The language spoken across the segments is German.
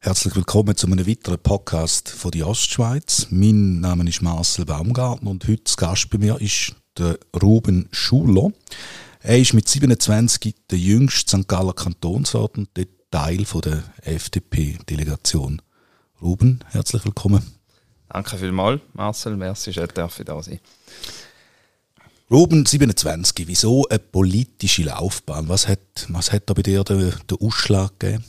Herzlich willkommen zu einem weiteren Podcast von der Ostschweiz. Mein Name ist Marcel Baumgartner und heute zu Gast bei mir ist der Ruben Schuler. Er ist mit 27 der jüngste St. Galler Kantonsrat und Teil der FDP-Delegation. Ruben, herzlich willkommen. Danke vielmals, Marcel. Merci, dass ich da sein Ruben, 27. Wieso eine politische Laufbahn? Was hat, was hat da bei dir den, den Ausschlag gegeben?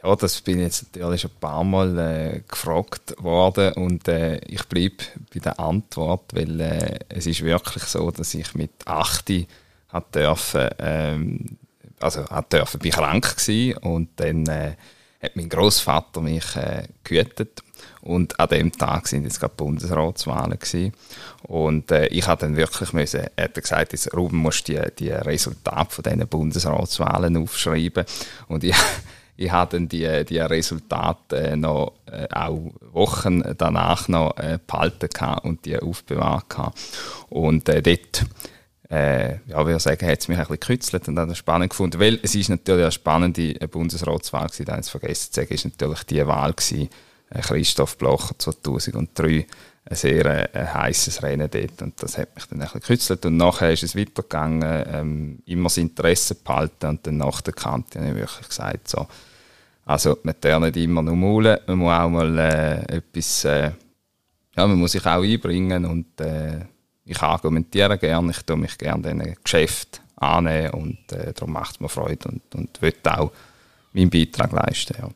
Ja, das bin jetzt natürlich schon ein paar Mal äh, gefragt worden und äh, ich bleibe bei der Antwort, weil äh, es ist wirklich so, dass ich mit 8 hat dürfen, ähm, also hat dürfen, bin krank gewesen und dann äh, hat mein Großvater mich äh, gehütet und an dem Tag sind jetzt gerade Bundesratswahlen gewesen. und äh, ich habe dann wirklich müssen, er hat gesagt, jetzt, Ruben musst die die Resultate von diesen Bundesratswahlen aufschreiben. Und ich ich habe dann die, die Resultate noch äh, auch Wochen danach noch äh, behalten und die aufbewahrt und äh, dort äh, ja, würde sagen, hat es mich ein bisschen gekützelt und dann spannend gefunden, weil es ist natürlich eine spannende Bundesratswahl gewesen, da es vergessen zu sagen, ist natürlich die Wahl gewesen, äh, Christoph Blocher 2003, ein sehr äh, heißes Rennen dort und das hat mich dann ein bisschen gekützelt und nachher ist es weitergegangen, ähm, immer das Interesse behalten und dann nach der Kante habe ich wirklich gesagt, so, also man darf nicht immer nur maulen, man muss auch mal äh, etwas, äh, ja, man muss sich auch einbringen und äh, ich argumentiere gerne, ich tue mich gerne diesen Geschäft annehmen und äh, darum macht es mir Freude und, und will auch meinen Beitrag leisten. Ja.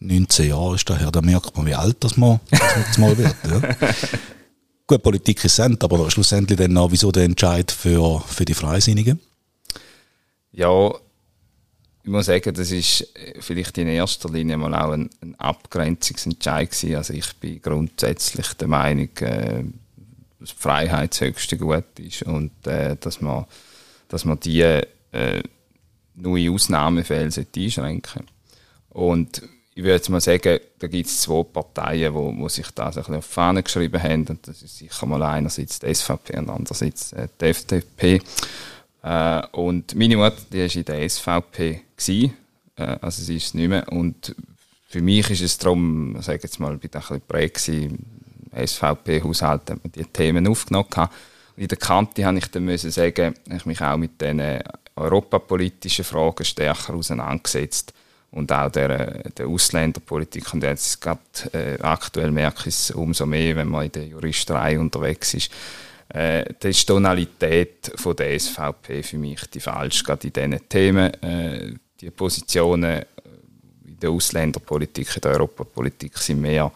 19 Jahre ist daher, da merkt man, wie alt das mal, das mal wird. Ja. Gut, Politik ist sind, aber schlussendlich dann noch, wieso der Entscheid für, für die Freisinnigen? Ja, ich muss sagen, das ist vielleicht in erster Linie mal auch ein, ein Abgrenzungsentscheid gewesen. Also ich bin grundsätzlich der Meinung, äh, dass Freiheit das höchste Gut ist und äh, dass man, dass man die äh, nur in Ausnahmefällen einschränken Und ich würde jetzt mal sagen, da gibt es zwei Parteien, wo, wo sich das ein bisschen auf die Fahne geschrieben haben. Und das ist sicher mal einerseits die SVP und andererseits äh, die FDP. Äh, und meine Mutter, die war in der SVP. Gewesen. Äh, also sie ist nicht mehr. Und für mich ist es darum, ich sage jetzt mal, ich war ein bisschen prägt SVP-Haushalt hat man die Themen aufgenommen. Und in der Kante habe ich dann müssen sagen, ich mich auch mit diesen europapolitischen Fragen stärker auseinandergesetzt und auch der, der Ausländerpolitik. Und jetzt gerade äh, aktuell merke ich es umso mehr, wenn man in der Juristerei unterwegs ist. Äh, die Tonalität von der SVP für mich die falsch, gerade in diesen Themen. Äh, die Positionen in der Ausländerpolitik, in der Europapolitik sind mehr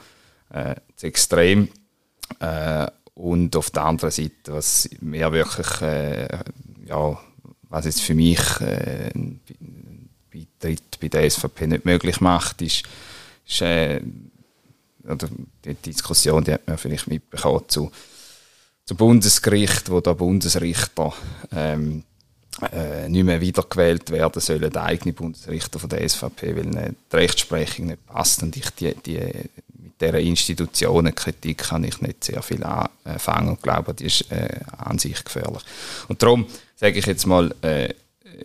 äh, zu extrem. Äh, und auf der anderen Seite, was mehr wirklich, äh, ja, was jetzt für mich äh, Beitritt bei der SVP nicht möglich macht, ist, ist äh, oder die Diskussion, die hat man vielleicht mitbekommen zu, zu Bundesgericht, wo der Bundesrichter ähm, äh, nicht mehr wiedergewählt werden sollen, der eigene Bundesrichter von der SVP, weil die Rechtsprechung nicht passt und ich die, die dieser Institutionenkritik kann ich nicht sehr viel anfangen und glaube, die ist äh, an sich gefährlich. Und darum sage ich jetzt mal, äh,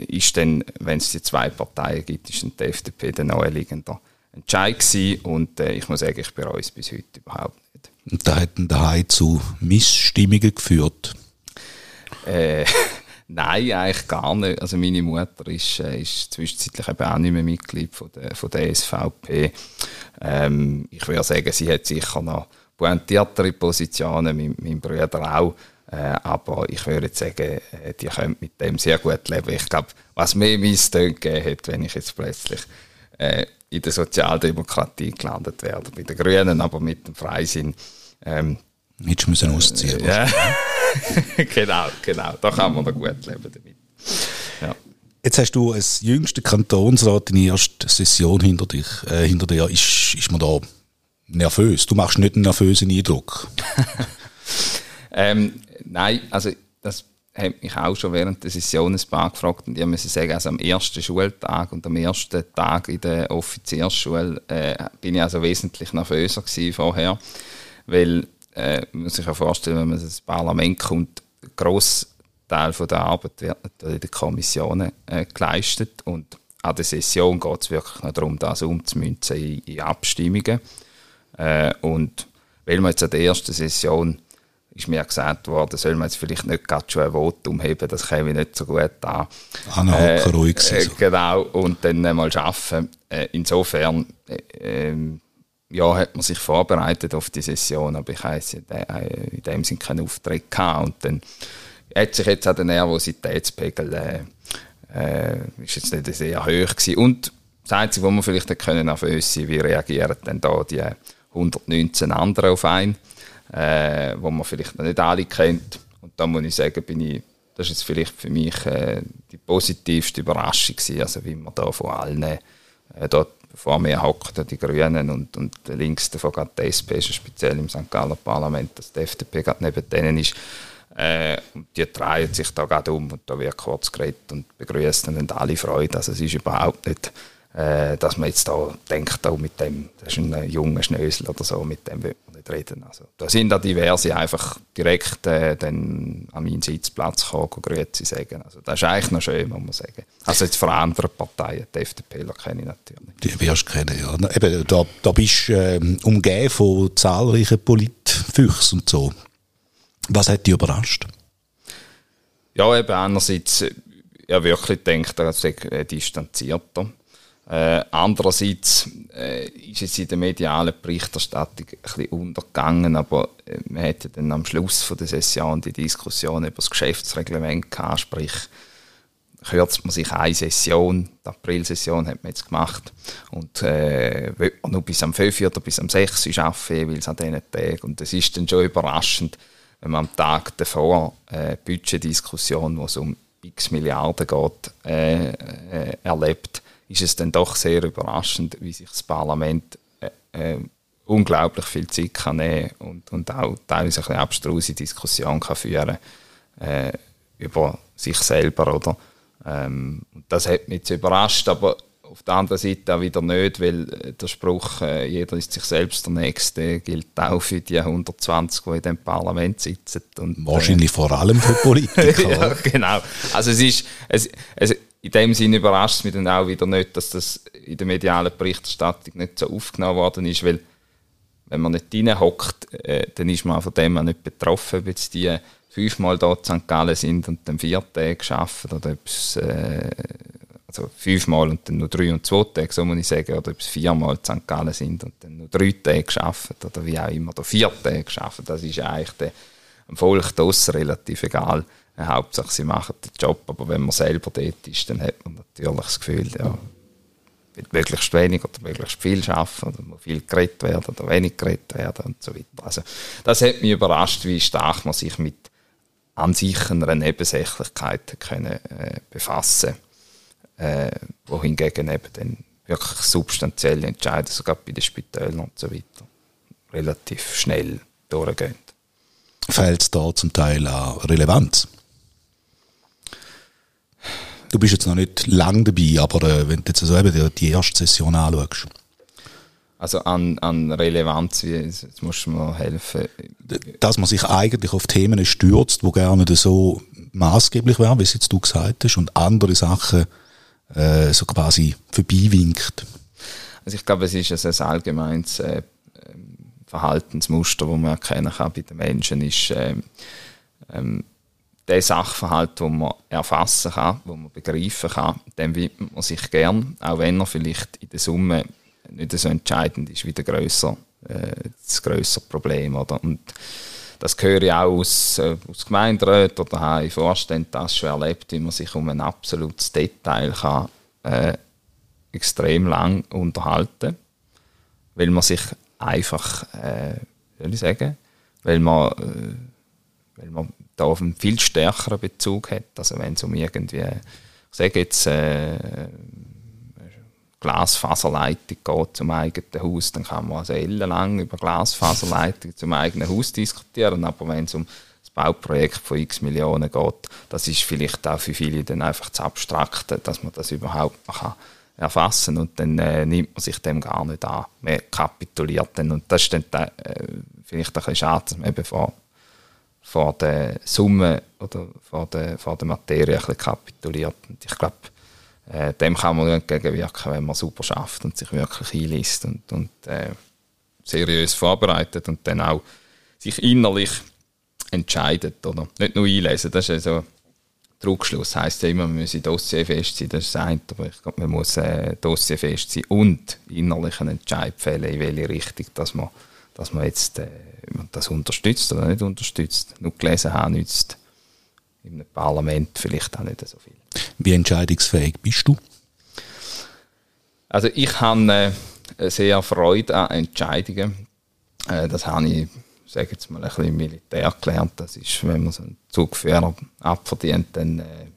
ist denn, wenn es die zwei Parteien gibt, ist die FDP der naheliegende Entscheid gewesen und äh, ich muss sagen, ich bereue es bis heute überhaupt nicht. Und da hätten daheim zu Missstimmungen geführt? Äh, Nein, eigentlich gar nicht. Also meine Mutter ist, äh, ist zwischenzeitlich eben auch nicht mehr Mitglied von der, von der SVP. Ähm, ich würde sagen, sie hat sicher noch pointiertere Positionen, mein, mein Bruder auch. Äh, aber ich würde sagen, äh, die können mit dem sehr gut leben. Ich glaube, was mehr Misstöne gegeben hat, wenn ich jetzt plötzlich äh, in der Sozialdemokratie gelandet werde, bei den Grünen, aber mit dem Freisinn. Ähm, Hättest du müssen ausziehen. Äh, ja. genau, genau. Da kann man noch gut leben damit. Ja. Jetzt hast du als jüngster Kantonsrat deine erste Session hinter, dich, äh, hinter dir. Ist, ist man da nervös? Du machst nicht einen nervösen Eindruck. ähm, nein, also das hat mich auch schon während der Session ein paar gefragt und ich muss sagen, also am ersten Schultag und am ersten Tag in der Offiziersschule äh, bin ich also wesentlich nervöser gewesen vorher, weil äh, man sich ja vorstellen, wenn man ins Parlament kommt, gross Teil von der Arbeit wird in den Kommissionen äh, geleistet und an der Session geht es wirklich noch darum, das umzumünzen in, in Abstimmungen. Äh, und weil wir jetzt an der ersten Session ist mir gesagt worden, soll man jetzt vielleicht nicht gerade schon ein Votum heben, das käme nicht so gut an. Anhalten, äh, ruhig sein. Äh, genau, und dann mal arbeiten. Äh, insofern, äh, ähm, ja, hat man sich vorbereitet auf die Session, aber ich heiße äh, in dem Sinne keinen Auftritt gehabt. Und dann hat sich jetzt auch der Nervositätspegel äh, äh, ist jetzt nicht sehr hoch gewesen. Und das Einzige, was man vielleicht können nervös sein wie reagieren dann da die 119 anderen auf einen, äh, wo man vielleicht noch nicht alle kennt. Und da muss ich sagen, bin ich, das ist jetzt vielleicht für mich äh, die positivste Überraschung gewesen, also wie man da von allen äh, dort vor mir hockt, die Grünen und, und links davon gerade die SP, speziell im St. Galler Parlament, dass die FDP gerade neben denen ist. Äh, und die drehen sich da gerade um und da wird kurz geredet und begrüßen und alle Freude. Also es ist überhaupt nicht, äh, dass man jetzt da denkt, oh, mit dem, das ist ein junger Schnösel oder so, mit dem will nicht reden. Also da sind da diverse einfach direkt äh, dann an meinen Sitzplatz gekommen, Grüezi sagen. Also das ist eigentlich noch schön, muss man sagen. Also jetzt von anderen Parteien, die FDP kenne ich natürlich. Die wirst du kennen, ja. Eben, da, da bist du äh, umgeben von zahlreichen Politfüchsen und so. Was hat dich überrascht? Ja, eben einerseits, ja wirklich denkt, er sei äh, distanzierter. Äh, andererseits äh, ist es in der medialen Berichterstattung ein bisschen untergegangen, aber äh, man hätte dann am Schluss von der Session die Diskussion über das Geschäftsreglement gehabt, sprich kürzt man sich eine Session, die April-Session hat man jetzt gemacht und äh, will man nur bis am 5. oder bis am 6. arbeiten, jeweils an diesen Tagen und das ist dann schon überraschend, wenn man am Tag davor äh, Budgetdiskussion, wo es um x Milliarden geht, äh, äh, erlebt, ist es dann doch sehr überraschend, wie sich das Parlament äh, äh, unglaublich viel Zeit kann nehmen und, und auch teilweise eine abstruse Diskussion kann führen äh, über sich selber. Oder? Ähm, das hat mich jetzt überrascht, aber auf der anderen Seite auch wieder nicht, weil äh, der Spruch, äh, jeder ist sich selbst der Nächste, gilt auch für die 120, die in dem Parlament sitzen. Und, äh, Wahrscheinlich äh, vor allem für Politiker. ja, genau. Also es ist, es, es, in dem Sinne überrascht es mich dann auch wieder nicht, dass das in der medialen Berichterstattung nicht so aufgenommen worden ist, weil wenn man nicht reinhockt, äh, dann ist man von dem auch nicht betroffen, ob jetzt die fünfmal dort in St. Gallen sind und dann vier Tage arbeiten oder ob es äh, also fünfmal und dann nur drei und zwei Tage, so muss ich sagen, oder ob es viermal in St. Gallen sind und dann nur drei Tage arbeiten oder wie auch immer, oder vier Tage arbeiten, das ist eigentlich dem Volk draussen relativ egal. Hauptsache, sie machen den Job, aber wenn man selber dort ist, dann hat man natürlich das Gefühl, ja, wird möglichst wenig oder möglichst viel arbeiten oder muss viel geredet werden oder wenig geredet werden und so weiter. Also, das hat mich überrascht, wie stark man sich mit an sich einer Nebensächlichkeit können, äh, befassen äh, wohingegen eben dann wirklich substanzielle Entscheidungen, sogar bei den Spitälern und so weiter, relativ schnell durchgehen. Fehlt es da zum Teil an Relevanz? Du bist jetzt noch nicht lang dabei, aber äh, wenn du jetzt also eben die erste Session anschaust. Also an, an Relevanz, jetzt musst du mir helfen. Dass man sich eigentlich auf Themen stürzt, die gerne so maßgeblich wären, wie es jetzt du gesagt hast, und andere Sachen äh, so quasi vorbeiwinkt. Also ich glaube, es ist ein allgemeines äh, Verhaltensmuster, das man erkennen kann bei den Menschen, ist äh, ähm, der Sachverhalt, den man erfassen kann, den man begreifen kann, dem widmet man sich gern, auch wenn er vielleicht in der Summe nicht so entscheidend ist wie der grösser, äh, das grössere Problem. Oder? Und das höre ich auch aus, äh, aus Gemeinderäten oder habe ich Vorständen das schon erlebt, wie man sich um ein absolutes Detail kann, äh, extrem lang unterhalten weil man sich einfach, äh, soll ich sagen, weil man, äh, weil man da auf einen viel stärkeren Bezug hat. Also wenn es um irgendwie, ich sage jetzt, äh, Glasfaserleitung geht zum eigenen Haus, dann kann man also ellenlang über Glasfaserleitung zum eigenen Haus diskutieren. Aber wenn es um das Bauprojekt von x Millionen geht, das ist vielleicht auch für viele dann einfach zu abstrakt, dass man das überhaupt noch kann erfassen und dann äh, nimmt man sich dem gar nicht an. Man kapituliert dann und das ist dann äh, vielleicht ein bisschen schade, dass man eben vor vor der Summe oder vor der, vor der Materie ein bisschen kapituliert. Und ich glaube, äh, dem kann man entgegenwirken, wenn man super schafft und sich wirklich einliest und, und äh, seriös vorbereitet und dann auch sich innerlich entscheidet. Oder? Nicht nur einlesen, das ist ja so Druckschluss heisst ja immer, man muss dossierfest sein, das ist das eine, aber ich glaube, man muss äh, dossierfest sein und innerlich einen Entscheid fällen, in welche Richtung dass man, dass man jetzt äh, das unterstützt oder nicht unterstützt. Nur gelesen haben nützt im Parlament vielleicht auch nicht so viel. Wie entscheidungsfähig bist du? Also ich habe äh, sehr Freude an Entscheidungen. Äh, das habe ich sage jetzt mal, ein bisschen im Militär gelernt. Das ist, wenn man so einen Zugführer abverdient, dann äh,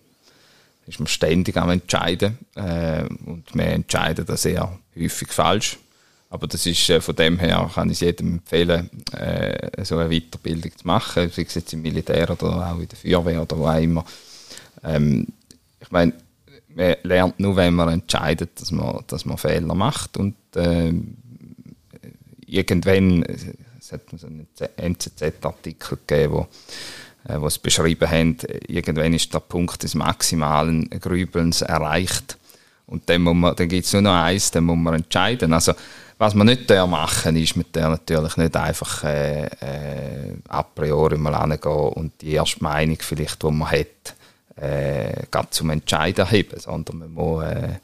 ist man ständig am Entscheiden. Äh, und wir entscheiden das sehr häufig falsch. Aber das ist, äh, von dem her kann ich jedem empfehlen, äh, so eine Weiterbildung zu machen, sei es jetzt im Militär oder auch in der Feuerwehr oder wo auch immer. Ähm, ich meine, man lernt nur, wenn man entscheidet, dass man, dass man Fehler macht und äh, irgendwann es hat so einen NZZ-Artikel gegeben, wo, äh, wo es beschrieben haben, irgendwann ist der Punkt des maximalen Grübelns erreicht. Und dann, dann gibt es nur noch eins, dann muss man entscheiden. Also, was man nicht machen ist, mit der natürlich nicht einfach äh, äh, a priori mal hingehen und die erste Meinung vielleicht, die man hat, äh, zum Entscheiden heben, sondern man muss äh,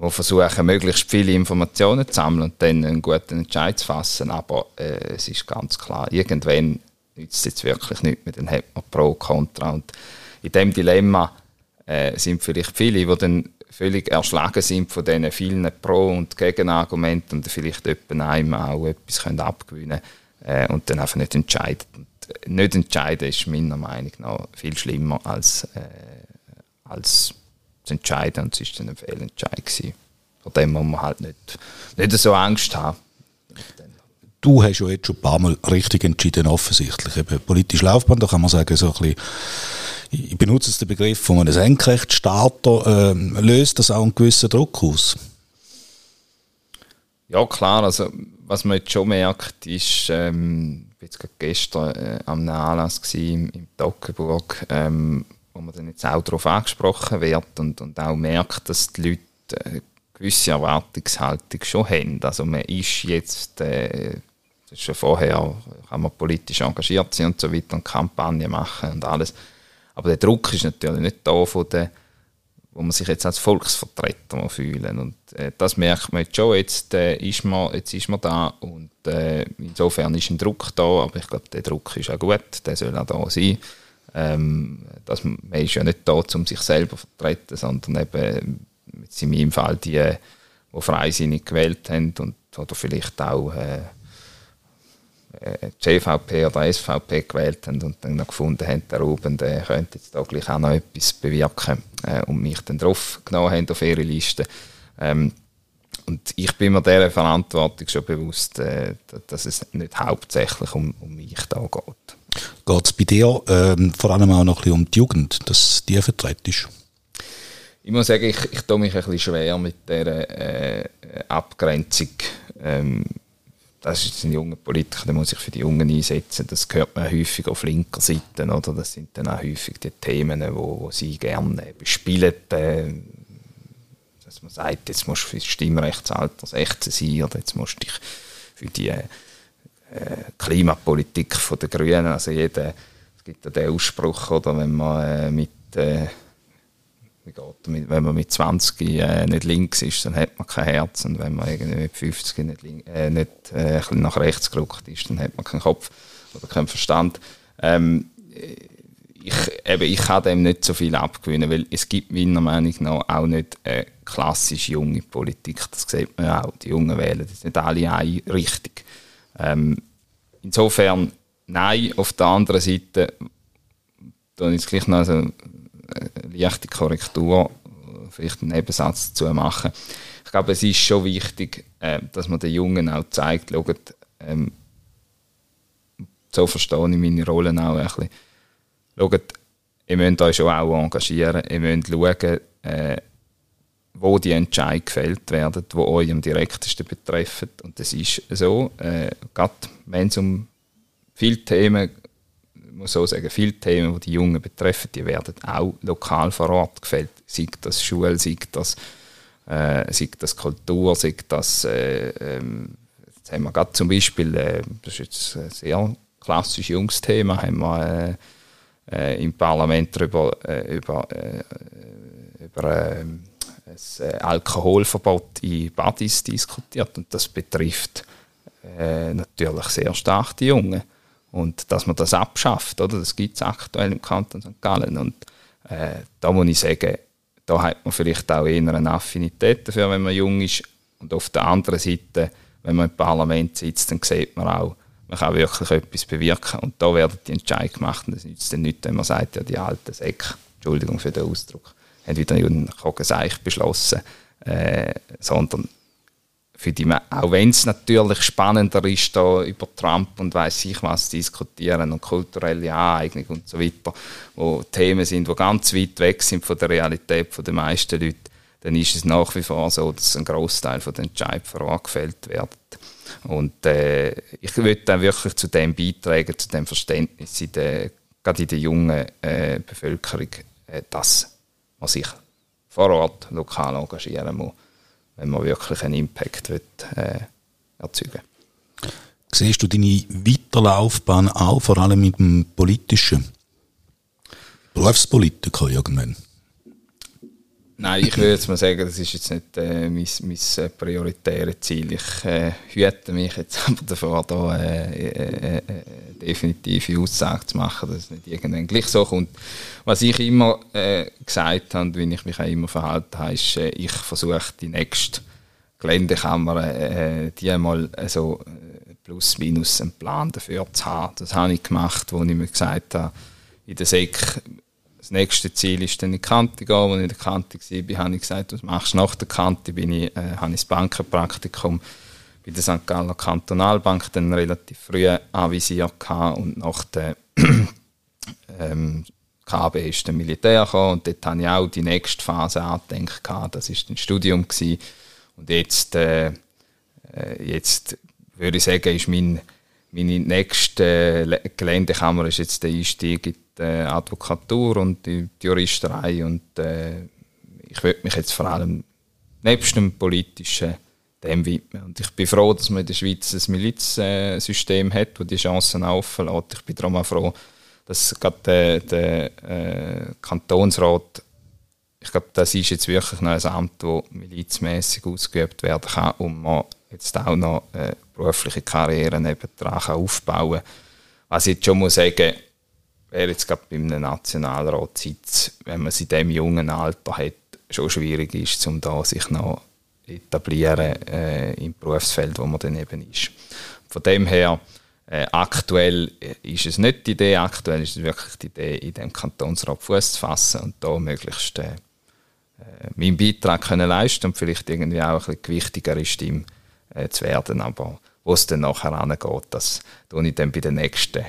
die versuchen, möglichst viele Informationen zu sammeln und dann einen guten Entscheid zu fassen. Aber äh, es ist ganz klar, irgendwann nützt es jetzt wirklich nicht mehr, dann hat man Pro, Contra. Und in diesem Dilemma äh, sind vielleicht viele, die dann völlig erschlagen sind von diesen vielen Pro- und Gegenargumenten und vielleicht einem auch etwas können abgewinnen können äh, und dann einfach nicht entscheiden. Und nicht entscheiden ist meiner Meinung nach viel schlimmer als, äh, als zu entscheiden und es war dann ein Fehlentscheid. Gewesen. Vor dem muss man halt nicht, nicht so Angst haben. Du hast ja jetzt schon ein paar Mal richtig entschieden, offensichtlich. Eben politisch Laufbahn, da kann man sagen, so ein bisschen, ich benutze jetzt den Begriff von einem Senkrechtstarter, äh, löst das auch einen gewissen Druck aus? Ja, klar, also was man jetzt schon merkt, ist, ähm, ich war gestern äh, am Anlass im, im Toggenburg, ähm, wo man dann jetzt auch darauf angesprochen wird und, und auch merkt, dass die Leute eine gewisse Erwartungshaltung schon haben. Also man ist jetzt, äh, schon vorher, kann man politisch engagiert sein und so weiter und Kampagnen machen und alles. Aber der Druck ist natürlich nicht da von der wo man sich jetzt als Volksvertreter fühlen und äh, das merkt man jetzt schon, jetzt, äh, ist man, jetzt ist man da und äh, insofern ist ein Druck da, aber ich glaube, der Druck ist auch gut, der soll auch da sein. Ähm, dass man, ist ja nicht da, um sich selber zu vertreten, sondern eben in meinem Fall die, die freisinnig gewählt haben und oder vielleicht auch äh, GVP oder SVP gewählt haben und dann noch gefunden haben, der Ruben der könnte jetzt da gleich auch noch etwas bewirken äh, und mich dann drauf genommen haben auf ihre Liste. Ähm, und ich bin mir dieser Verantwortung schon bewusst, äh, dass es nicht hauptsächlich um, um mich da geht. Geht es bei dir ähm, vor allem auch noch ein bisschen um die Jugend, dass die vertreten ist? Ich muss sagen, ich, ich tue mich ein bisschen schwer mit dieser äh, Abgrenzung. Ähm, das ist ein junger Politiker, der muss sich für die Jungen einsetzen. Das hört man häufig auf linker Seite, oder? Das sind dann auch häufig die Themen, wo, wo sie gerne bespielen. Äh, dass man sagt, jetzt musst du für das Stimmrechtsalter 16 sein oder jetzt musst du dich für die äh, Klimapolitik der Grünen, also jeder, es gibt ja den Ausspruch, oder, wenn man äh, mit äh, wenn man mit 20 äh, nicht links ist, dann hat man kein Herz und wenn man irgendwie mit 50 nicht, äh, nicht äh, nach rechts gerückt ist, dann hat man keinen Kopf oder keinen Verstand. Ähm, ich, eben, ich kann dem nicht so viel abgewinnen, weil es gibt meiner Meinung nach auch nicht eine klassisch junge Politik. Das sieht man auch. Die Jungen wählen das nicht alle eine Richtung. Ähm, insofern, nein. Auf der anderen Seite, da ist gleich noch so leichte Korrektur, vielleicht einen Nebensatz zu machen. Ich glaube, es ist schon wichtig, äh, dass man den Jungen auch zeigt, schaut, ähm, so verstehe ich meine Rolle auch ein bisschen schaut, ihr müsst euch schon auch engagieren, ihr müsst schauen, äh, wo die Entscheidungen gefällt werden, die euch am direktesten betreffen. Und das ist so, äh, gerade wenn es um viele Themen muss so sagen, viele Themen, die die Jungen betreffen, die werden auch lokal vor Ort gefällt. Sei das Schule, sei das, äh, sei das Kultur, sei das, äh, ähm, jetzt haben wir gerade zum Beispiel, äh, das ist jetzt ein sehr klassisches Jungsthema, haben wir äh, äh, im Parlament darüber, äh, über, über ein Alkoholverbot in Badis diskutiert und das betrifft natürlich sehr stark die Jungen. Und dass man das abschafft, oder? das gibt es aktuell im Kanton St. Gallen. Und äh, da muss ich sagen, da hat man vielleicht auch eher eine Affinität dafür, wenn man jung ist. Und auf der anderen Seite, wenn man im Parlament sitzt, dann sieht man auch, man kann wirklich etwas bewirken. Und da werden die Entscheidungen gemacht. Und das nützt dann nicht, wenn man sagt, ja, die alten Säcke, Entschuldigung für den Ausdruck, haben wieder einen Kogenseich beschlossen, äh, sondern für die, auch wenn es natürlich spannender ist, da über Trump und weiß ich was diskutieren und kulturelle Aneignung und so weiter, wo Themen sind, die ganz weit weg sind von der Realität der meisten Leute, dann ist es nach wie vor so, dass ein Großteil von den Entscheidungen gefällt wird. Und äh, ich würde dann wirklich zu dem beitragen, zu dem Verständnis, in der, gerade in der jungen äh, Bevölkerung, äh, dass man sich vor Ort lokal engagieren muss wenn man wirklich einen Impact will, äh, erzeugen Siehst du deine Weiterlaufbahn auch, vor allem mit dem Politischen? Berufspolitiker irgendwann? Nein, ich würde jetzt mal sagen, das ist jetzt nicht äh, mein, mein äh, prioritäres Ziel. Ich äh, hüte mich jetzt aber davor, da äh, äh, äh, definitive Aussage zu machen, dass es nicht irgendwann gleich so kommt. Was ich immer äh, gesagt habe und wie ich mich auch immer verhalten habe, ist, ich versuche die nächste Geländekammer, äh, die einmal also, plus minus einen Plan dafür zu haben. Das habe ich gemacht, wo ich mir gesagt habe, in der SEC das nächste Ziel ist dann in die Kante gehen. Als ich in der Kante war, habe ich gesagt, was machst du nach der Kante? Bin ich, äh, habe ich das Bankenpraktikum bei der St. Galler Kantonalbank dann relativ früh anvisiert und nach der ähm, KB ist der Militär gekommen und dort habe ich auch die nächste Phase angedenkt. Das ist ein Studium gewesen. und jetzt, äh, äh, jetzt würde ich sagen, ist mein, meine nächste Geländekammer ist jetzt der Einstieg in die Advokatur und die Juristerei und äh, ich würde mich jetzt vor allem nebst dem politischen dem widmen. Und ich bin froh, dass man in der Schweiz ein Milizsystem hat, das die Chancen auflässt. Ich bin darum auch froh, dass gerade der, der äh, Kantonsrat, ich glaube, das ist jetzt wirklich noch ein Amt, das milizmäßig ausgeübt werden kann und man jetzt auch noch äh, berufliche Karriere nebendran aufbauen kann. Was ich jetzt schon muss sagen, wäre jetzt gerade bei einem Nationalrat Sitz, wenn man es in diesem jungen Alter hat, schon schwierig ist, um da sich noch etablieren äh, im Berufsfeld, wo man dann eben ist. Von dem her, äh, aktuell ist es nicht die Idee, aktuell ist es wirklich die Idee, in dem Kantonsrat Fuß zu fassen und da möglichst äh, äh, meinen Beitrag können leisten und vielleicht irgendwie auch ein bisschen gewichtigere Stimme äh, zu werden. Aber wo es dann nachher angeht, das tue ich dann bei den nächsten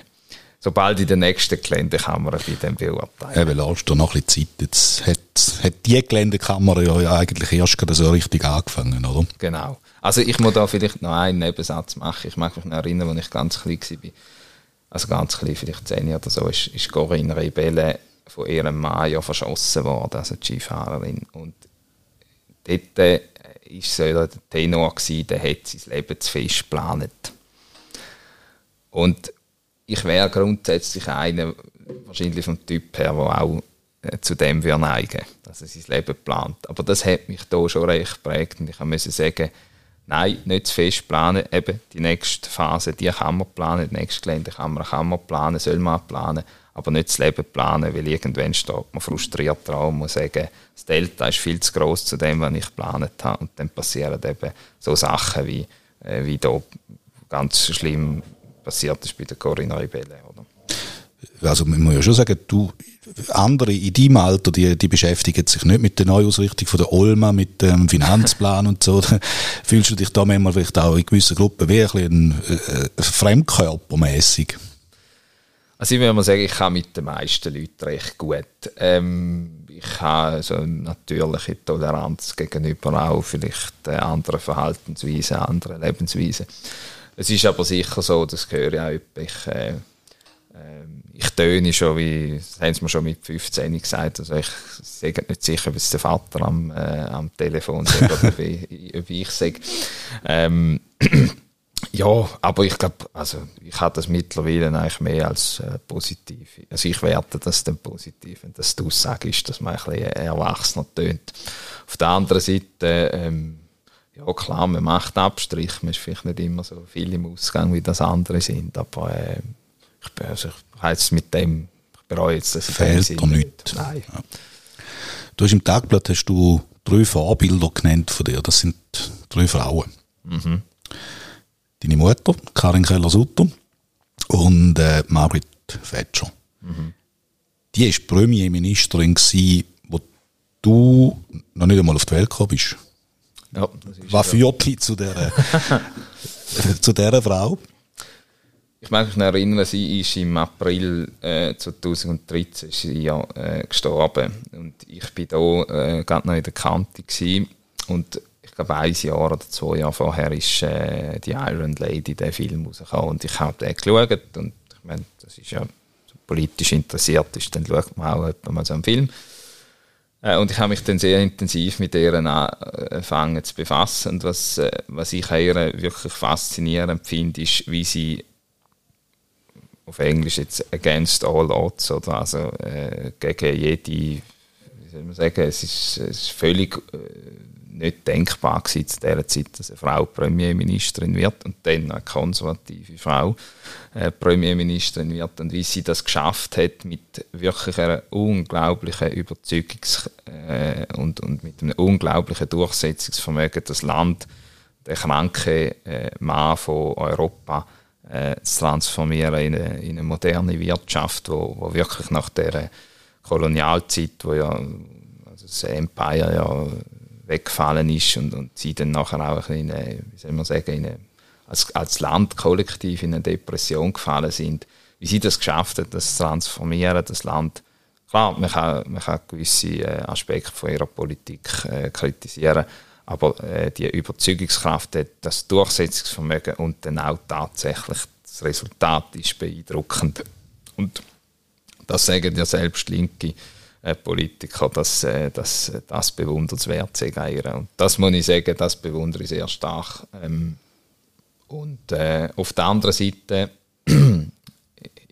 sobald in der nächsten Geländekammer bei dem beurteilen. Eben, lass dir noch ein bisschen Zeit. Jetzt hat, hat die Geländekammer ja eigentlich erst gerade so richtig angefangen, oder? Genau. Also ich muss da vielleicht noch einen Nebensatz machen. Ich mag mich noch erinnern, als ich ganz klein war. Also ganz klein, vielleicht zehn oder so, ist, ist Corinne Rebelle von ihrem Mann ja verschossen worden, also die Skifahrerin. Und dort äh, so der Tenor gewesen, der hat sein Leben zu fest geplant. Und ich wäre grundsätzlich einer, wahrscheinlich vom Typ her, der auch äh, zu dem wir neigen, dass er sein Leben plant. Aber das hat mich da schon recht geprägt und ich musste sagen, nein, nicht zu fest planen, eben die nächste Phase, die kann man planen, die nächste Gelände kann man, kann man planen, soll man planen, aber nicht das Leben planen, weil irgendwann steht man frustriert dran und muss sagen, das Delta ist viel zu groß zu dem, was ich geplant habe und dann passieren eben so Sachen wie, äh, wie da ganz schlimm passiert ist bei der Corinna Rebelle. Oder? Also man muss ja schon sagen, du, andere in deinem Alter, die, die beschäftigen sich nicht mit der Neuausrichtung von der Olma, mit dem Finanzplan und so. Fühlst du dich da manchmal vielleicht auch in gewissen Gruppen wie ein, bisschen, äh, fremdkörpermäßig? Also ich würde mal sagen, ich kann mit den meisten Leuten recht gut. Ähm, ich habe also natürliche Toleranz gegenüber auch vielleicht äh, anderen Verhaltensweisen, anderen Lebensweisen. Es ist aber sicher so, das höre ich auch, ich, äh, ähm, ich ich töne schon wie, das haben sie mir schon mit 15 gesagt, also ich sage nicht sicher, ob es der Vater am, äh, am Telefon sagt oder wie, ob ich sage. Ähm, ja, aber ich glaube, also ich habe das mittlerweile eigentlich mehr als äh, positiv. Also ich werte das dann positiv, wenn das die Aussage ist, dass man ein bisschen erwachsener tönt. Auf der anderen Seite, ähm, ja klar, man macht Abstriche, man ist vielleicht nicht immer so viel im Ausgang, wie das andere sind, aber äh, ich, also ich jetzt mit dem, ich bereue jetzt das Fehlt dir nicht. Nein. Ja. Du hast im Tagblatt hast du drei Vorbilder genannt von dir, das sind drei Frauen. Mhm deine Mutter, Karin Keller-Sutter, und äh, Margrit Fetscher. Mhm. Die war Premierministerin, gewesen, wo du noch nicht einmal auf die Welt gekommen bist. Ja, Was führt dich zu dieser, zu dieser Frau? Ich mag mich erinnern, sie ist im April äh, 2013 ist sie ja, äh, gestorben. Und ich war da äh, gerade noch in der Kante. Gewesen. Und ich glaube, ein Jahr oder zwei Jahre vorher ist äh, die Iron Lady, der Film rausgekommen. Und ich habe den geschaut. Und ich meine, das ist ja so politisch interessiert ist, dann schaut man auch mal so einen Film. Äh, und ich habe mich dann sehr intensiv mit ihr angefangen zu befassen. Und was, äh, was ich ihr wirklich faszinierend finde, ist, wie sie auf Englisch jetzt against all odds, oder also äh, gegen jede, wie soll man sagen, es ist, es ist völlig äh, nicht denkbar gewesen zu dieser Zeit, dass eine Frau Premierministerin wird und dann eine konservative Frau äh, Premierministerin wird und wie sie das geschafft hat mit wirklich einer unglaublichen Überzeugungs- äh, und, und mit einem unglaublichen Durchsetzungsvermögen das Land, der kranke äh, Mann von Europa, zu transformieren in eine, in eine moderne Wirtschaft, wo, wo wirklich nach der Kolonialzeit, wo ja also das Empire ja weggefallen ist und, und sie dann nachher auch in eine, wie soll man sagen, in eine, als, als Land kollektiv in eine Depression gefallen sind, wie sie das geschafft hat, das zu transformieren, das Land. Klar, man kann, man kann gewisse äh, Aspekte von ihrer Politik äh, kritisieren, aber äh, die Überzeugungskraft, das Durchsetzungsvermögen und dann auch tatsächlich das Resultat ist beeindruckend. Und das sagen ja selbst Linke Politiker, dass, äh, dass das bewundernswert sei. Und das muss ich sagen, das bewundere ich sehr stark. Ähm, und äh, auf der anderen Seite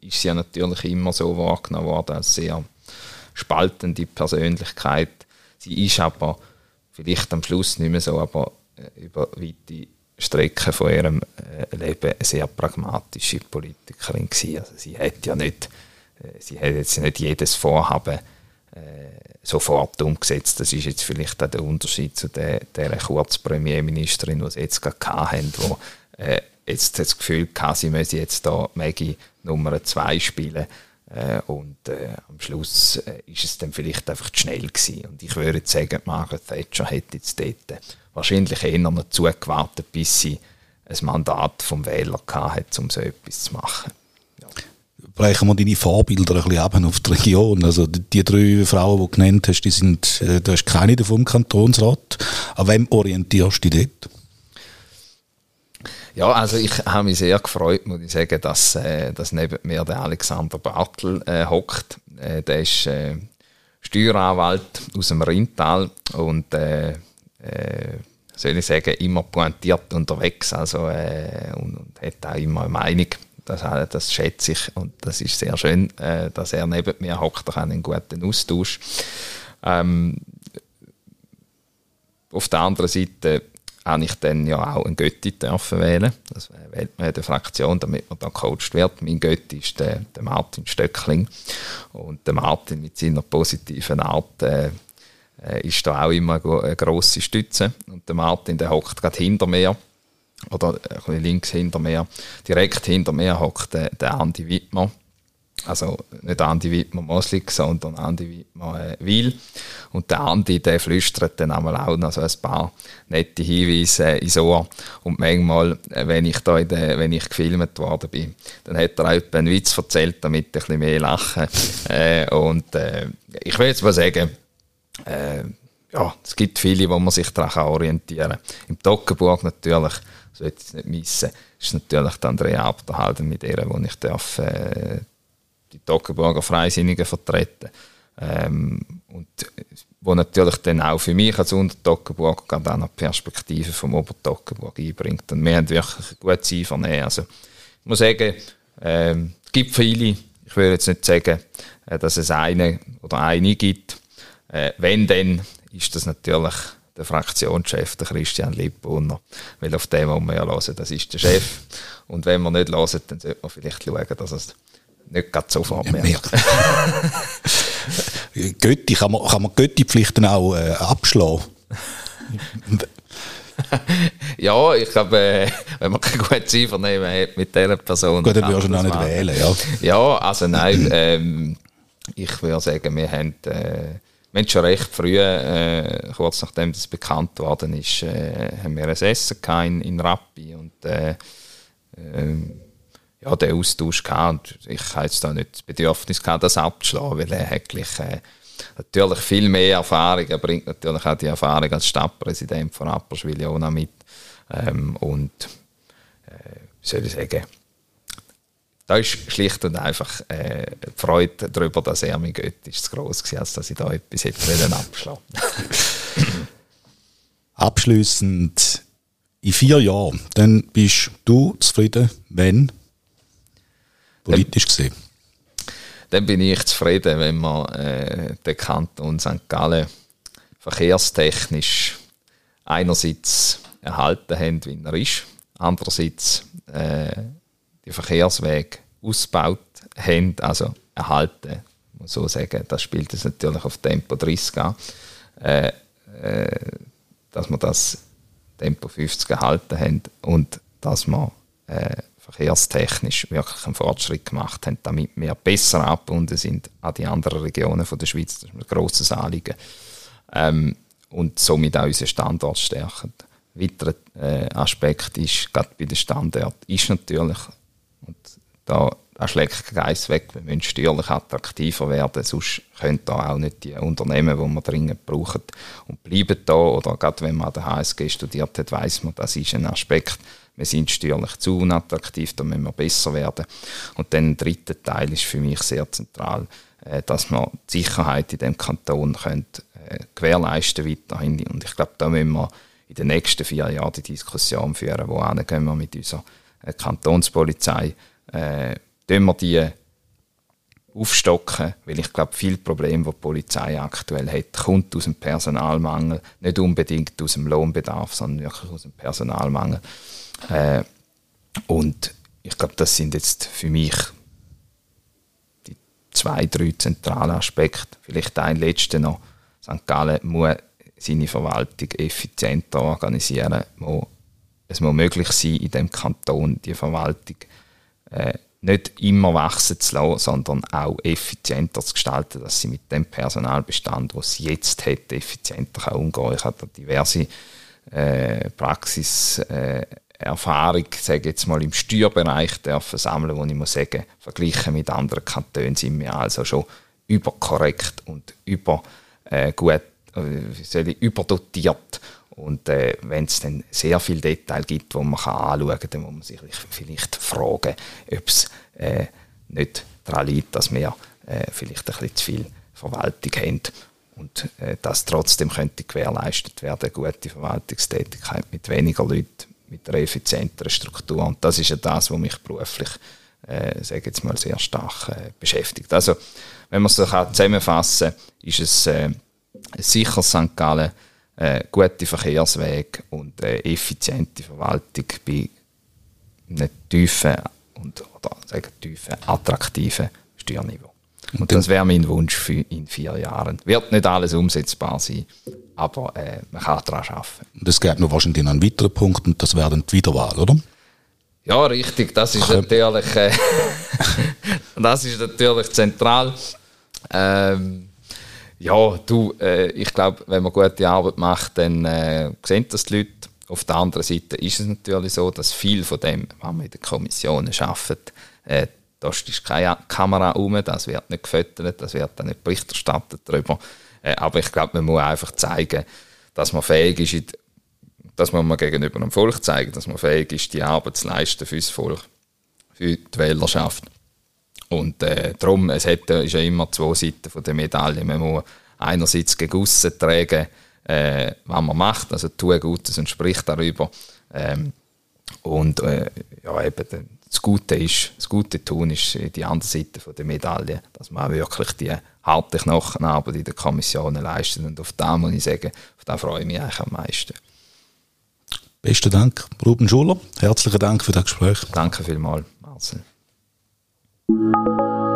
ist sie ja natürlich immer so wahrgenommen worden als sehr spaltende Persönlichkeit. Sie ist aber vielleicht am Schluss nicht mehr so, aber äh, über weite Strecken von ihrem äh, Leben eine sehr pragmatische Politikerin gewesen. Also sie hat ja nicht, äh, sie hat jetzt nicht jedes Vorhaben äh, sofort umgesetzt. Das ist jetzt vielleicht auch der Unterschied zu der, der Kurzpremierministerin, die sie jetzt gerade hatten, die äh, jetzt das Gefühl hatte, sie müsse jetzt da Maggie Nummer zwei spielen. Äh, und äh, am Schluss äh, ist es dann vielleicht einfach zu schnell gewesen. Und ich würde sagen, Margaret Thatcher hätte jetzt dort wahrscheinlich eher noch zugewartet, bis sie ein Mandat vom Wähler hatte, um so etwas zu machen brechen wir deine Vorbilder ein bisschen auf die Region. Also die drei Frauen, die du genannt hast, die sind, äh, du hast keine davon im Kantonsrat. An wem orientierst du dich dort? Ja, also ich habe mich sehr gefreut, muss ich sagen, dass, äh, dass neben mir der Alexander Bartel äh, hockt. Äh, der ist äh, Steueranwalt aus dem Rheintal und äh, äh, soll ich sagen, immer pointiert unterwegs also, äh, und, und hat auch immer eine Meinung das, das schätze ich und das ist sehr schön, äh, dass er neben mir hockt, da einen guten Austausch. Ähm, auf der anderen Seite habe ich dann ja auch einen Götti dürfen wählen. Das wählt man in der Fraktion, damit man da gecoacht wird. Mein Götti ist der, der Martin Stöckling. Und der Martin mit seiner positiven Art äh, äh ist da auch immer eine grosse Stütze. Und der Martin, der hockt gerade hinter mir oder ein bisschen links hinter mir, direkt hinter mir hockt der, der Andi Wittmer. Also nicht Andi Wittmer Moslik, sondern Andi Wittmer äh, Wil. Und der Andi, der flüstert dann einmal auch noch so ein paar nette Hinweise äh, ins Ohr. Und manchmal, äh, wenn ich da in wenn ich gefilmt worden bin, dann hat er auch einen Witz erzählt, damit ich ein bisschen mehr lachen. äh, und äh, ich will jetzt mal sagen, äh, ja, es gibt viele, wo man sich daran orientieren kann. Im Toggenburg natürlich sollte es nicht missen, ist natürlich die Andrea Abderhalden, mit der wo ich darf, äh, die Toggenburger Freisinnigen vertreten. Ähm, und wo natürlich dann auch für mich als Untertoggenburg gerade auch noch die Perspektive vom Obertoggenburg einbringt. Und wir haben wirklich ein gutes Einvernehmen. Also, ich muss sagen, ähm, es gibt viele, ich würde jetzt nicht sagen, äh, dass es eine oder eine gibt. Äh, wenn, dann ist das natürlich der Fraktionschef, der Christian Lippbrunner. Weil auf dem muss man ja hören, das ist der Chef. Und wenn man nicht hören, dann sollte man vielleicht schauen, dass es nicht gerade sofort merkt. Götti, kann man, kann man Götti-Pflichten auch äh, abschlagen? ja, ich glaube, äh, wenn man kein gutes Einvernehmen hat mit dieser Person. Gut, dann würdest du noch nicht wählen, ja. Ja, also nein, ähm, ich würde sagen, wir haben, äh, wir haben schon recht früh, äh, kurz nachdem das bekannt worden ist, äh, haben wir ein Essen in, in Rappi und äh, ähm, ja, den Austausch gehabt. Und ich habe jetzt da nicht das Bedürfnis gehabt, das abzuschlagen, weil er eigentlich äh, natürlich viel mehr Erfahrung, er bringt natürlich auch die Erfahrung als Stadtpräsident von Apperswil auch noch mit. Ähm, und äh, wie soll ich sagen, da ist schlicht und einfach äh, die Freude darüber, dass er mein Götti ist zu gross war, als dass ich da etwas hätte abschlagen Abschließend in vier Jahren, dann bist du zufrieden, wenn politisch gesehen? Dann bin ich zufrieden, wenn wir äh, den Kanton St. Gallen verkehrstechnisch einerseits erhalten haben, wie er ist, andererseits äh, die Verkehrswege ausgebaut haben, also erhalten, muss so sagen. Das spielt es natürlich auf Tempo 30 an. Äh, äh, dass wir das Tempo 50 erhalten haben und dass wir äh, verkehrstechnisch wirklich einen Fortschritt gemacht haben, damit wir besser abgebunden sind an die anderen Regionen von der Schweiz. Das ist ein grosses Anliegen. Ähm, und somit auch unseren Standort stärken. Ein weiterer äh, Aspekt ist, gerade bei den Standorten, ist natürlich, da, schlägt kein Geist weg, wir müssen steuerlich attraktiver werden, sonst können da auch nicht die Unternehmen, die wir dringend brauchen, und bleiben da, oder gerade wenn man an der HSG studiert hat, weiß man, das ist ein Aspekt, wir sind steuerlich zu unattraktiv, da müssen wir besser werden. Und dann der dritte Teil ist für mich sehr zentral, äh, dass wir die Sicherheit in dem Kanton können, äh, gewährleisten weiterhin. Und ich glaube, da müssen wir in den nächsten vier Jahren die Diskussion führen, wo wir mit unserer äh, Kantonspolizei, äh, wir die aufstocken, weil ich glaube, viele Probleme, die die Polizei aktuell hat, kommt aus dem Personalmangel, nicht unbedingt aus dem Lohnbedarf, sondern wirklich aus dem Personalmangel. Äh, und ich glaube, das sind jetzt für mich die zwei, drei zentralen Aspekte. Vielleicht ein letzter noch. St. Gallen muss seine Verwaltung effizienter organisieren. Es muss möglich sein, in dem Kanton die Verwaltung äh, nicht immer wachsen zu lassen, sondern auch effizienter zu gestalten, dass sie mit dem Personalbestand, was sie jetzt hat, effizienter umgehen kann. Ich habe diverse äh, Praxis äh, Erfahrung, sage jetzt mal, im Steuerbereich dürfen sammeln, wo ich muss sagen, verglichen mit anderen Kantonen sind wir also schon überkorrekt und über äh, gut, äh, überdotiert. Und äh, wenn es dann sehr viele Details gibt, die man kann anschauen kann, dann muss man sich vielleicht fragen, ob es äh, nicht daran liegt, dass wir äh, vielleicht ein bisschen zu viel Verwaltung haben und äh, dass trotzdem könnte gewährleistet werden, gute Verwaltungstätigkeit mit weniger Leuten mit einer effizienteren Struktur. Und das ist ja das, was mich beruflich, äh, sage jetzt mal, sehr stark äh, beschäftigt. Also, wenn man es so zusammenfassen kann, ist es äh, ein sicheres St. Gallen, äh, gute Verkehrswege und äh, effiziente Verwaltung bei einem tiefen und oder sagen tiefen, attraktiven Steuerniveau. Und das wäre mein Wunsch für in vier Jahren. Wird nicht alles umsetzbar sein, aber äh, man kann daran arbeiten. Das gäbe noch wahrscheinlich einen weiteren Punkt und das wäre dann die Wiederwahl, oder? Ja, richtig. Das ist natürlich, äh, das ist natürlich zentral. Ähm, ja, du, äh, ich glaube, wenn man gute Arbeit macht, dann äh, sehen das die Leute. Auf der anderen Seite ist es natürlich so, dass viel von dem, was man in den Kommissionen schafft, äh, da ist keine Kamera rum, das wird nicht gefüttert, das wird dann nicht Bericht erstattet darüber. Äh, aber ich glaube, man muss einfach zeigen, dass man fähig ist, dass man gegenüber dem Volk zeigen, dass man fähig ist, die Arbeit zu leisten für das Volk, für die Wählerschaft. Und äh, darum, es hat, ist ja immer zwei Seiten von der Medaille. Man muss einerseits gegen aussen tragen, äh, was man macht, also tue Gutes und spricht darüber. Ähm, und äh, ja, eben, das Gute ist, das Gute tun ist die andere Seite von der Medaille, dass man auch wirklich die harte Knochenarbeit in den Kommissionen leistet. Und auf das muss ich sagen, auf das freue ich mich eigentlich am meisten. Besten Dank, Ruben Schuller. Herzlichen Dank für das Gespräch. Danke vielmals, Marcel. Thank you.